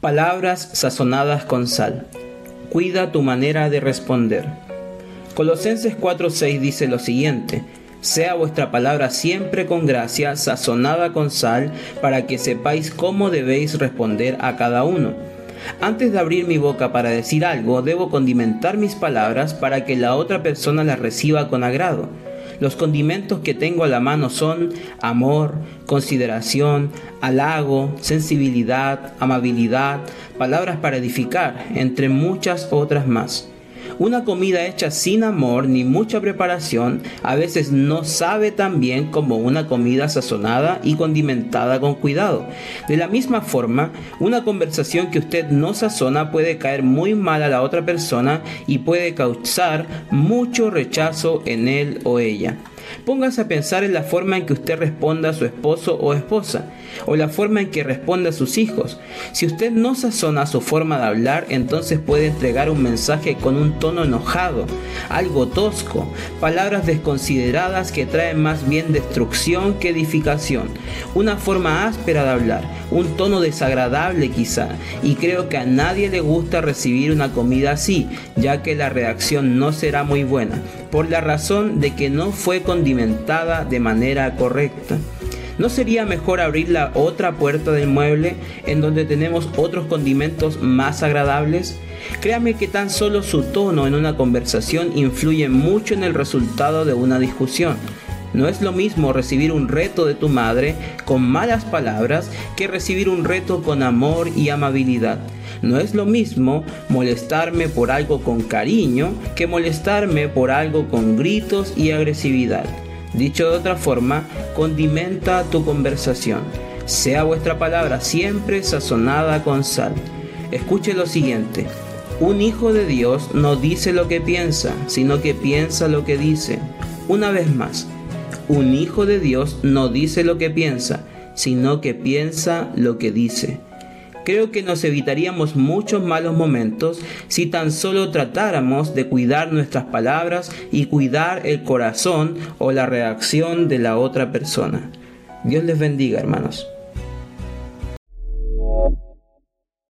Palabras sazonadas con sal. Cuida tu manera de responder. Colosenses 4:6 dice lo siguiente: Sea vuestra palabra siempre con gracia, sazonada con sal, para que sepáis cómo debéis responder a cada uno. Antes de abrir mi boca para decir algo, debo condimentar mis palabras para que la otra persona las reciba con agrado. Los condimentos que tengo a la mano son amor, consideración, halago, sensibilidad, amabilidad, palabras para edificar, entre muchas otras más. Una comida hecha sin amor ni mucha preparación a veces no sabe tan bien como una comida sazonada y condimentada con cuidado. De la misma forma, una conversación que usted no sazona puede caer muy mal a la otra persona y puede causar mucho rechazo en él o ella. Póngase a pensar en la forma en que usted responda a su esposo o esposa, o la forma en que responde a sus hijos. Si usted no sazona su forma de hablar, entonces puede entregar un mensaje con un tono enojado, algo tosco, palabras desconsideradas que traen más bien destrucción que edificación, una forma áspera de hablar, un tono desagradable quizá, y creo que a nadie le gusta recibir una comida así, ya que la reacción no será muy buena, por la razón de que no fue condimentada de manera correcta. ¿No sería mejor abrir la otra puerta del mueble en donde tenemos otros condimentos más agradables? Créame que tan solo su tono en una conversación influye mucho en el resultado de una discusión. No es lo mismo recibir un reto de tu madre con malas palabras que recibir un reto con amor y amabilidad. No es lo mismo molestarme por algo con cariño que molestarme por algo con gritos y agresividad. Dicho de otra forma, condimenta tu conversación. Sea vuestra palabra siempre sazonada con sal. Escuche lo siguiente. Un hijo de Dios no dice lo que piensa, sino que piensa lo que dice. Una vez más, un hijo de Dios no dice lo que piensa, sino que piensa lo que dice. Creo que nos evitaríamos muchos malos momentos si tan solo tratáramos de cuidar nuestras palabras y cuidar el corazón o la reacción de la otra persona. Dios les bendiga, hermanos.